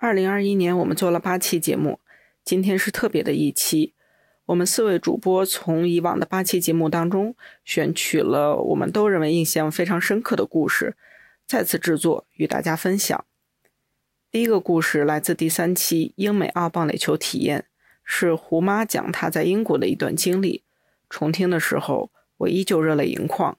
二零二一年，我们做了八期节目，今天是特别的一期。我们四位主播从以往的八期节目当中选取了我们都认为印象非常深刻的故事，再次制作与大家分享。第一个故事来自第三期英美澳棒垒球体验，是胡妈讲她在英国的一段经历。重听的时候，我依旧热泪盈眶。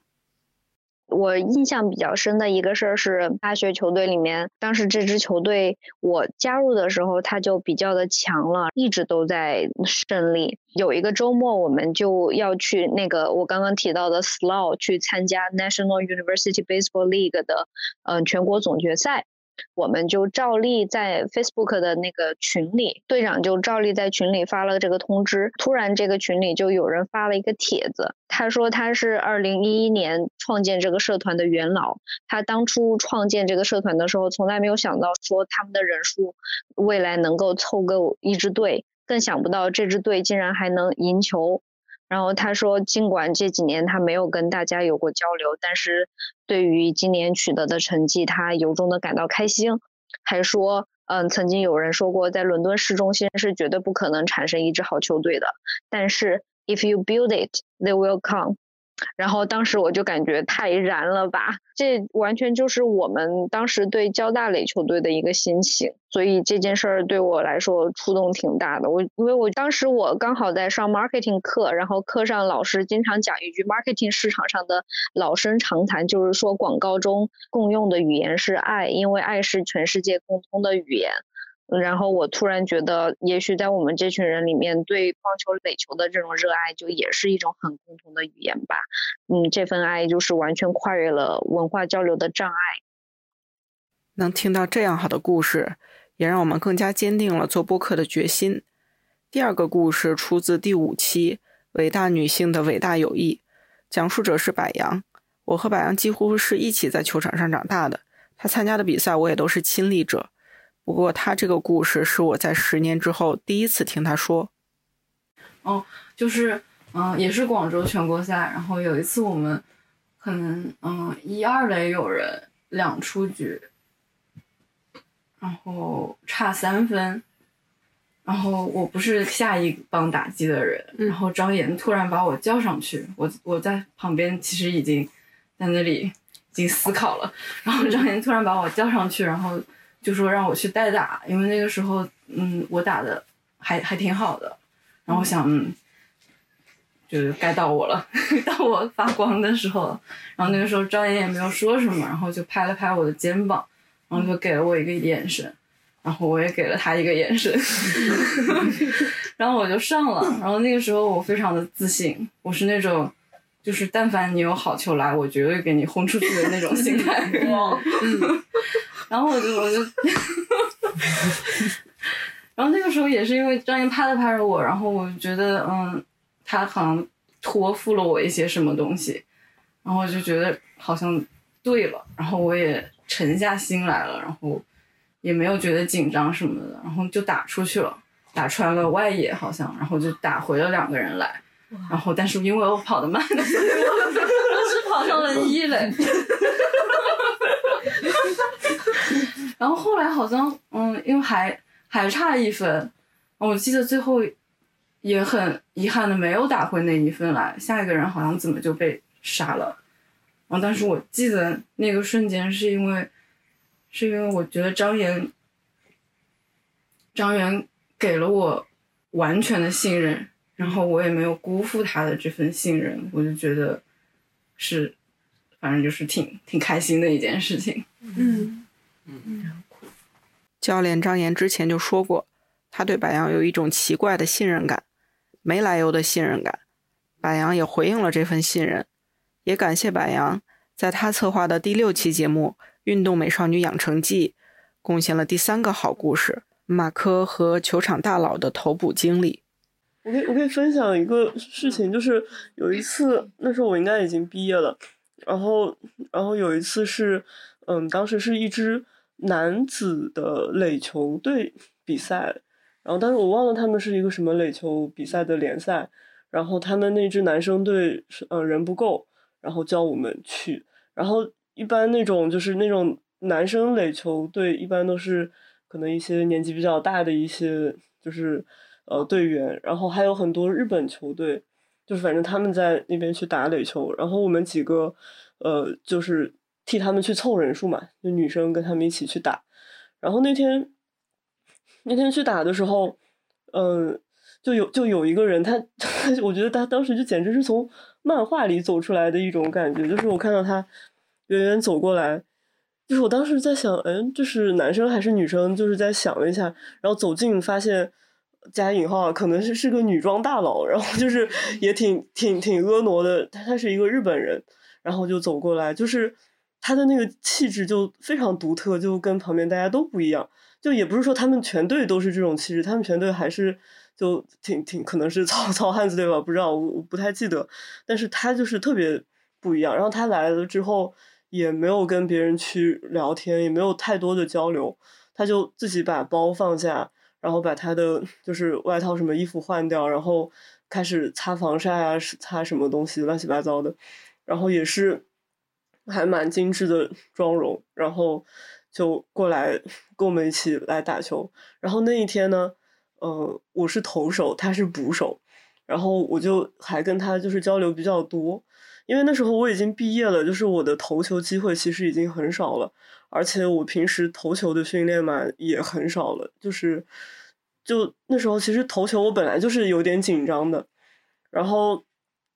我印象比较深的一个事儿是，大学球队里面，当时这支球队我加入的时候，他就比较的强了，一直都在胜利。有一个周末，我们就要去那个我刚刚提到的 SLO 去参加 National University Baseball League 的嗯全国总决赛。我们就照例在 Facebook 的那个群里，队长就照例在群里发了这个通知。突然，这个群里就有人发了一个帖子，他说他是2011年创建这个社团的元老，他当初创建这个社团的时候，从来没有想到说他们的人数未来能够凑够一支队，更想不到这支队竟然还能赢球。然后他说，尽管这几年他没有跟大家有过交流，但是对于今年取得的成绩，他由衷的感到开心。还说，嗯，曾经有人说过，在伦敦市中心是绝对不可能产生一支好球队的，但是 if you build it, they will come。然后当时我就感觉太燃了吧，这完全就是我们当时对交大垒球队的一个心情，所以这件事儿对我来说触动挺大的。我因为我当时我刚好在上 marketing 课，然后课上老师经常讲一句 marketing 市场上的老生常谈，就是说广告中共用的语言是爱，因为爱是全世界共通的语言。然后我突然觉得，也许在我们这群人里面，对棒球垒球的这种热爱，就也是一种很共同的语言吧。嗯，这份爱就是完全跨越了文化交流的障碍。能听到这样好的故事，也让我们更加坚定了做播客的决心。第二个故事出自第五期《伟大女性的伟大友谊》，讲述者是柏杨。我和柏杨几乎是一起在球场上长大的，他参加的比赛我也都是亲历者。不过，他这个故事是我在十年之后第一次听他说。哦，就是，嗯，也是广州全国赛。然后有一次我们可能，嗯，一二垒有人两出局，然后差三分，然后我不是下一棒打击的人，然后张岩突然把我叫上去，我我在旁边其实已经在那里已经思考了，然后张岩突然把我叫上去，然后。就说让我去代打，因为那个时候，嗯，我打的还还挺好的，然后我想，嗯，就是该到我了，到我发光的时候了。然后那个时候张岩也没有说什么，然后就拍了拍我的肩膀，然后就给了我一个眼神，然后我也给了他一个眼神，然后我就上了。然后那个时候我非常的自信，我是那种，就是但凡你有好球来，我绝对给你轰出去的那种心态。嗯。然后我就我就，然后那个时候也是因为张岩拍了拍着我，然后我就觉得嗯，他好像托付了我一些什么东西，然后我就觉得好像对了，然后我也沉下心来了，然后也没有觉得紧张什么的，然后就打出去了，打穿了外野好像，然后就打回了两个人来，然后但是因为我跑得慢，我是跑上了一垒。然后后来好像，嗯，因为还还差一分，我记得最后也很遗憾的没有打回那一分来，下一个人好像怎么就被杀了，然后但是我记得那个瞬间是因为，是因为我觉得张岩，张岩给了我完全的信任，然后我也没有辜负他的这份信任，我就觉得是。反正就是挺挺开心的一件事情。嗯教练张岩之前就说过，他对柏杨有一种奇怪的信任感，没来由的信任感。柏杨也回应了这份信任，也感谢柏杨在他策划的第六期节目《运动美少女养成记》贡献了第三个好故事——马科和球场大佬的投捕经历。我可以我可以分享一个事情，就是有一次，那时候我应该已经毕业了。然后，然后有一次是，嗯，当时是一支男子的垒球队比赛，然后但是我忘了他们是一个什么垒球比赛的联赛，然后他们那支男生队是，呃，人不够，然后叫我们去，然后一般那种就是那种男生垒球队一般都是，可能一些年纪比较大的一些就是呃队员，然后还有很多日本球队，就是反正他们在那边去打垒球，然后我们几个呃就是替他们去凑人数嘛，就女生跟他们一起去打，然后那天那天去打的时候，嗯、就有就有一个人他，我觉得他当时就简直是从漫画里走出来的一种感觉，就是我看到他远远走过来，就是我当时在想，嗯，就是男生还是女生？就是在想了一下，然后走近发现加引号，可能是是个女装大佬，然后就是也挺挺挺婀娜的，他他是一个日本人，然后就走过来，就是他的那个气质就非常独特，就跟旁边大家都不一样。就也不是说他们全队都是这种气质，他们全队还是就挺挺可能是糙 糙汉子对吧？不知道，我不太记得。但是他就是特别不一样。然后他来了之后，也没有跟别人去聊天，也没有太多的交流，他就自己把包放下，然后把他的就是外套什么衣服换掉，然后开始擦防晒啊，擦什么东西乱七八糟的，然后也是还蛮精致的妆容，然后就过来跟我们一起来打球。然后那一天呢，呃，我是投手，他是捕手，然后我就还跟他就是交流比较多，因为那时候我已经毕业了，就是我的投球机会其实已经很少了，而且我平时投球的训练嘛也很少了，就是就那时候其实投球我本来就是有点紧张的，然后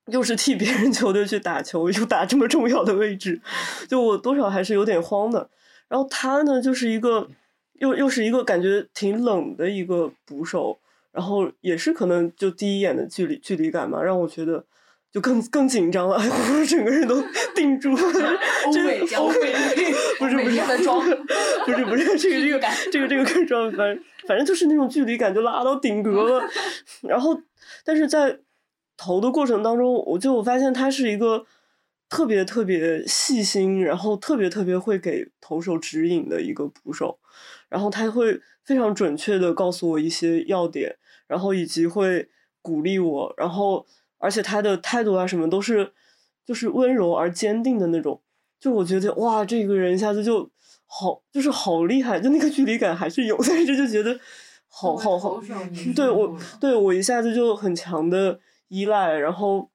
又是替别人球队去打球，又打这么重要的位置，就我多少还是有点慌的。然后他呢，就是一个又又是一个感觉挺冷的一个捕手，然后也是可能就第一眼的距离距离感嘛，让我觉得就更更紧张了，我整个人都 定住了。欧 这美欧美 不是不是的妆，不是不是这个这个这个这个更装，反正反正就是那种距离感就拉到顶格了。然后，但是在投的过程当中，我就发现他是一个特别特别细心，然后特别特别会给投手指引的一个捕手。然后他会非常准确的告诉我一些要点，然后以及会鼓励我，然后而且他的态度啊什么都是就是温柔而坚定的那种。就我觉得哇，这个人一下子就好，就是好厉害，就那个距离感还是有，但是就觉得好好好，对我对我一下子就很强的依赖，然后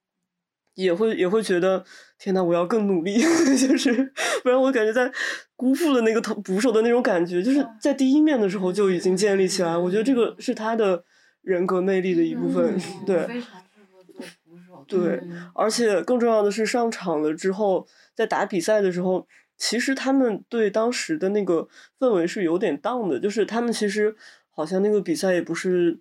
也会也会觉得天呐，我要更努力，就是不然我感觉在辜负了那个投捕手的那种感觉，就是在第一面的时候就已经建立起来，我觉得这个是他的人格魅力的一部分，对。非常适合做捕手。对，而且更重要的是，上场了之后，在打比赛的时候，其实他们对当时的那个氛围是有点荡的，就是他们其实好像那个比赛也不是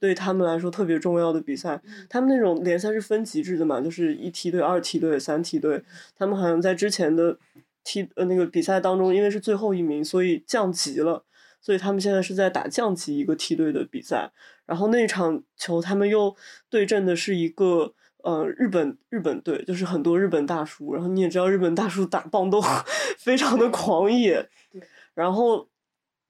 对他们来说特别重要的比赛，他们那种联赛是分级制的嘛，就是一梯队、二梯队、三梯队，他们好像在之前的梯呃那个比赛当中，因为是最后一名，所以降级了。所以他们现在是在打降级一个梯队的比赛，然后那场球他们又对阵的是一个呃日本日本队，就是很多日本大叔，然后你也知道日本大叔打棒都 非常的狂野，然后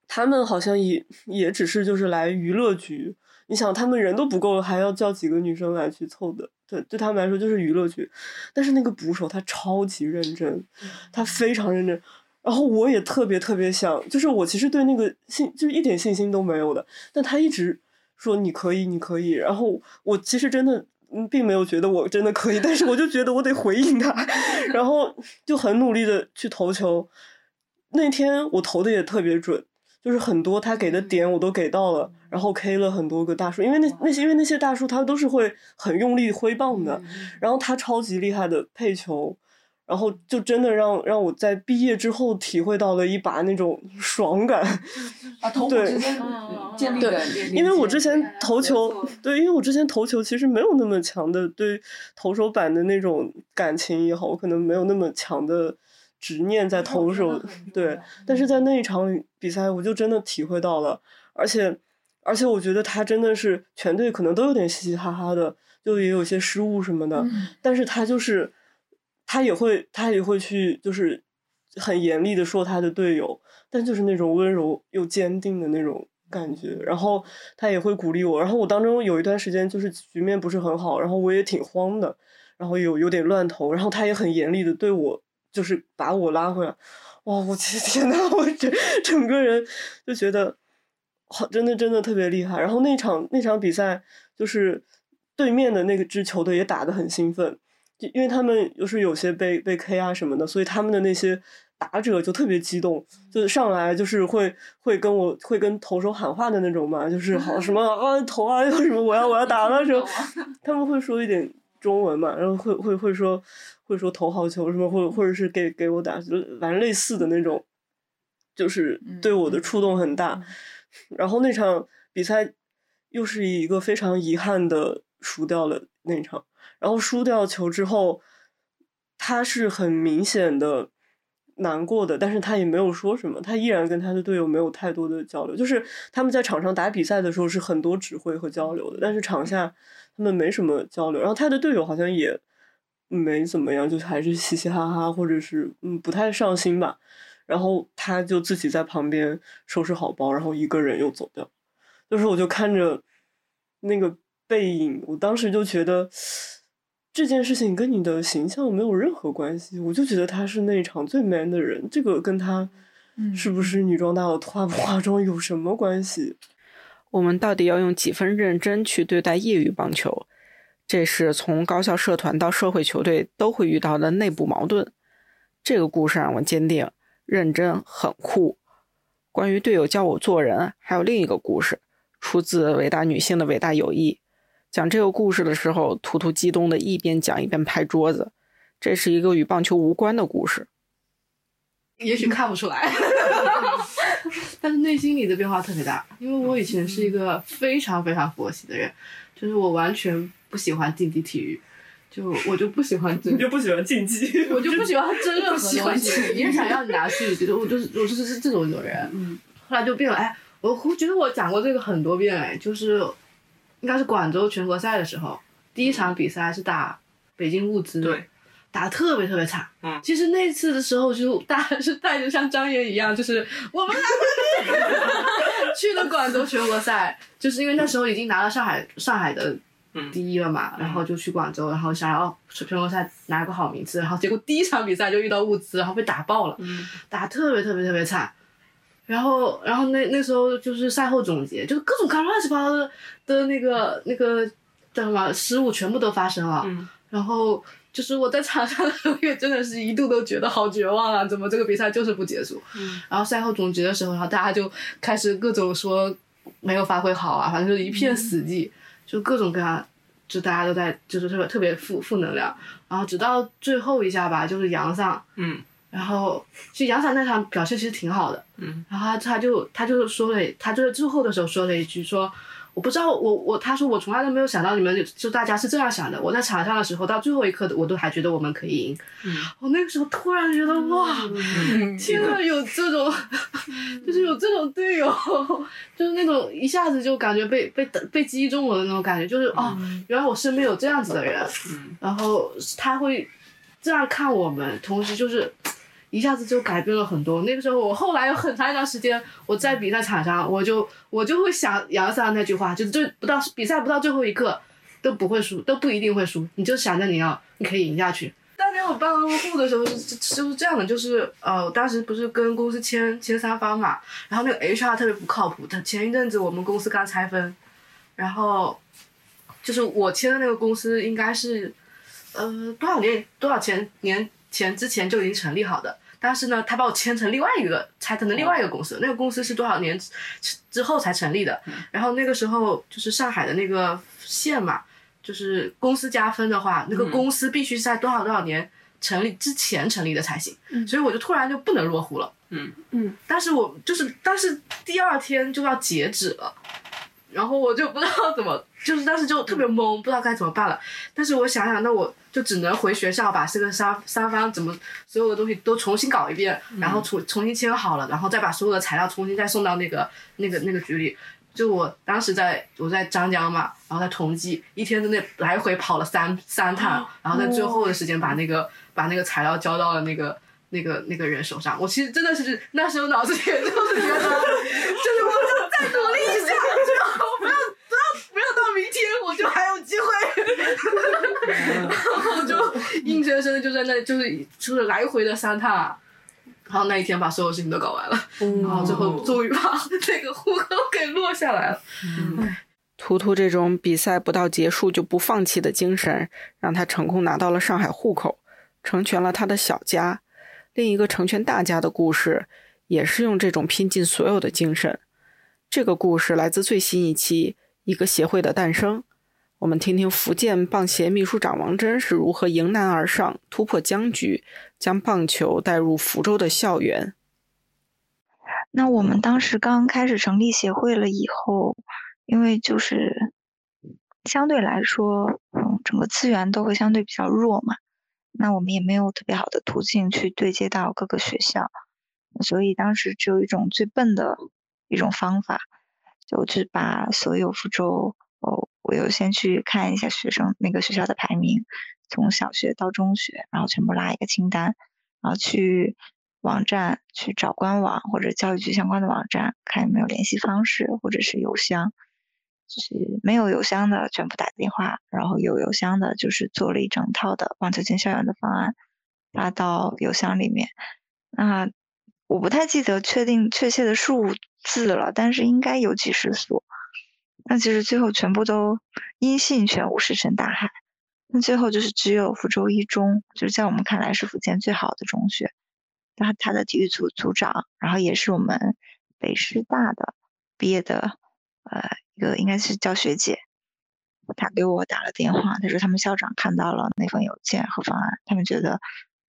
他们好像也也只是就是来娱乐局，你想他们人都不够，还要叫几个女生来去凑的，对，对他们来说就是娱乐局，但是那个捕手他超级认真，他非常认真。然后我也特别特别想，就是我其实对那个信就是一点信心都没有的，但他一直说你可以，你可以。然后我其实真的嗯并没有觉得我真的可以，但是我就觉得我得回应他，然后就很努力的去投球。那天我投的也特别准，就是很多他给的点我都给到了，然后 K 了很多个大叔，因为那那些因为那些大叔他都是会很用力挥棒的，然后他超级厉害的配球。然后就真的让让我在毕业之后体会到了一把那种爽感，啊，头 部对之间建立对的，因为我之前投球，对，因为我之前投球其实没有那么强的对投手板的那种感情也好，我可能没有那么强的执念在投手，对，但是在那一场比赛，我就真的体会到了，而且而且我觉得他真的是全队可能都有点嘻嘻哈哈的，就也有些失误什么的，但是他就是他也会他也会去就是很严厉的说他的队友，但就是那种温柔又坚定的那种感觉，然后他也会鼓励我，然后我当中有一段时间就是局面不是很好，然后我也挺慌的，然后有有点乱投，然后他也很严厉的对我就是把我拉回来，哇，我天 天呐，我整整个人就觉得好，真的真的特别厉害。然后那场那场比赛，就是对面的那个支球队也打得很兴奋，就因为他们就是有些被被 K 啊什么的，所以他们的那些打者就特别激动，就上来就是会会跟我会跟投手喊话的那种嘛，就是好什么啊投啊，又什么我要我要打了什么，他们会说一点中文嘛，然后会会会说会说投好球什么，或或者是给给我打，就反正类似的那种，就是对我的触动很大。然后那场比赛又是以一个非常遗憾的输掉了那场，然后输掉球之后，他是很明显的难过的，但是他也没有说什么，他依然跟他的队友没有太多的交流，就是他们在场上打比赛的时候是很多指挥和交流的，但是场下他们没什么交流，然后他的队友好像也没怎么样，就还是嘻嘻哈哈，或者是嗯不太上心吧。然后他就自己在旁边收拾好包，然后一个人又走掉。就是我就看着那个背影，我当时就觉得这件事情跟你的形象没有任何关系。我就觉得他是那场最 man 的人，这个跟他是不是女装大佬 化不化妆有什么关系？我们到底要用几分认真去对待业余棒球？这是从高校社团到社会球队都会遇到的内部矛盾。这个故事让我坚定。认真很酷。关于队友教我做人，还有另一个故事，出自《伟大女性的伟大友谊》。讲这个故事的时候，图图激动的一边讲一边拍桌子。这是一个与棒球无关的故事，也许看不出来，但是内心里的变化特别大。因为我以前是一个非常非常佛系的人，就是我完全不喜欢竞技体育。就我就不喜欢你，就不喜欢竞技，我就不喜欢争任何东西。别人想要你拿去，觉得我就是我就是这种人。嗯，后来就变了。哎，我我觉得我讲过这个很多遍。哎，就是应该是广州全国赛的时候，第一场比赛是打北京物资，对，打的特别特别差。嗯，其实那次的时候就大是带着像张岩一样，就是我们拿去了广州全国赛，就是因为那时候已经拿了上海上海的。第一了嘛，然后就去广州，然后想要全国赛拿个好名次，然后结果第一场比赛就遇到物资，然后被打爆了，打特别特别特别惨。然后，然后那那时候就是赛后总结，就是各种各乱七八糟的的那个那个叫什么失误全部都发生了。然后就是我在场上的时候也真的是一度都觉得好绝望啊，怎么这个比赛就是不结束？然后赛后总结的时候，然后大家就开始各种说没有发挥好啊，反正就是一片死寂。就各种各样，就大家都在，就是特别特别负负能量，然后直到最后一下吧，就是杨桑，嗯，然后其实杨桑那场表现其实挺好的，嗯，然后他他就他就说了，他就是最后的时候说了一句说。我不知道，我我他说我从来都没有想到你们就大家是这样想的。我在场上的时候，到最后一刻我都还觉得我们可以赢。我那个时候突然觉得哇，天呐，有这种，就是有这种队友，就是那种一下子就感觉被被被击中了的那种感觉，就是哦，原来我身边有这样子的人，然后他会这样看我们，同时就是。一下子就改变了很多。那个时候，我后来有很长一段时间，我在比赛场上，我就我就会想杨桑那句话，就是就不到比赛不到最后一刻都不会输，都不一定会输。你就想着你要你可以赢下去。当年我办客户的时候是就是这样的，就是呃，当时不是跟公司签签三方嘛，然后那个 HR 特别不靠谱。他前一阵子我们公司刚拆分，然后就是我签的那个公司应该是呃多少年多少钱年前之前就已经成立好的。但是呢，他把我签成另外一个拆成了另外一个公司，那个公司是多少年之后才成立的？然后那个时候就是上海的那个县嘛，就是公司加分的话，那个公司必须在多少多少年成立之前成立的才行。所以我就突然就不能落户了。嗯嗯。但是我就是，但是第二天就要截止了。然后我就不知道怎么，就是当时就特别懵，不知道该怎么办了。但是我想想，那我就只能回学校把这个三三方怎么所有的东西都重新搞一遍，然后重重新签好了，然后再把所有的材料重新再送到那个那个那个局里。就我当时在我在张江嘛，然后在同济，一天之内来回跑了三三趟，然后在最后的时间把那个把那个材料交到了那个那个那个人手上。我其实真的是那时候脑子里就是觉得，就是我就再努力一下。我就还有机会，然后就硬生生的就在那，就是就是来回的三趟，然后那一天把所有事情都搞完了，然后最后终于把那个户口给落下来了。哎，图图这种比赛不到结束就不放弃的精神，让他成功拿到了上海户口，成全了他的小家。另一个成全大家的故事，也是用这种拼尽所有的精神。这个故事来自最新一期《一个协会的诞生》。我们听听福建棒协秘书长王真是如何迎难而上，突破僵局，将棒球带入福州的校园。那我们当时刚开始成立协会了以后，因为就是相对来说，嗯，整个资源都会相对比较弱嘛，那我们也没有特别好的途径去对接到各个学校，所以当时只有一种最笨的一种方法，就去把所有福州。哦，我又先去看一下学生那个学校的排名，从小学到中学，然后全部拉一个清单，然后去网站去找官网或者教育局相关的网站，看有没有联系方式或者是邮箱，就是没有邮箱的全部打电话，然后有邮箱的就是做了一整套的棒球进校园的方案发到邮箱里面。那我不太记得确定确切的数字了，但是应该有几十所。那其实最后全部都音信全无，石沉大海。那最后就是只有福州一中，就是在我们看来是福建最好的中学。他他的体育组组长，然后也是我们北师大的毕业的，呃，一个应该是叫学姐。他给我打了电话，他说他们校长看到了那份邮件和方案，他们觉得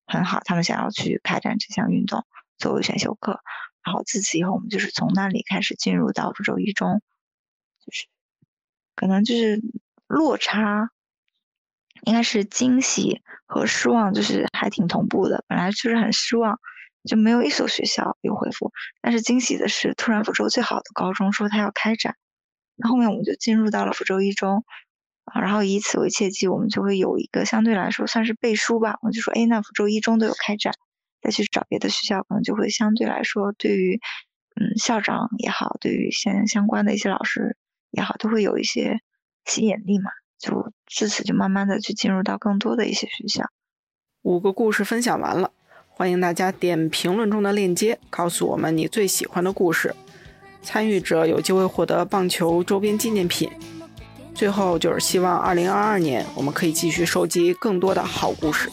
很好，他们想要去开展这项运动作为选修课。然后自此以后，我们就是从那里开始进入到福州一中。就是可能就是落差，应该是惊喜和失望，就是还挺同步的。本来就是很失望，就没有一所学校有回复。但是惊喜的是，突然福州最好的高中说他要开展，那后面我们就进入到了福州一中啊，然后以此为契机，我们就会有一个相对来说算是背书吧。我就说，哎，那福州一中都有开展，再去找别的学校，可能就会相对来说对于嗯校长也好，对于相相关的一些老师。也好，都会有一些吸引力嘛，就自此就慢慢的去进入到更多的一些学校。五个故事分享完了，欢迎大家点评论中的链接，告诉我们你最喜欢的故事。参与者有机会获得棒球周边纪念品。最后就是希望二零二二年我们可以继续收集更多的好故事。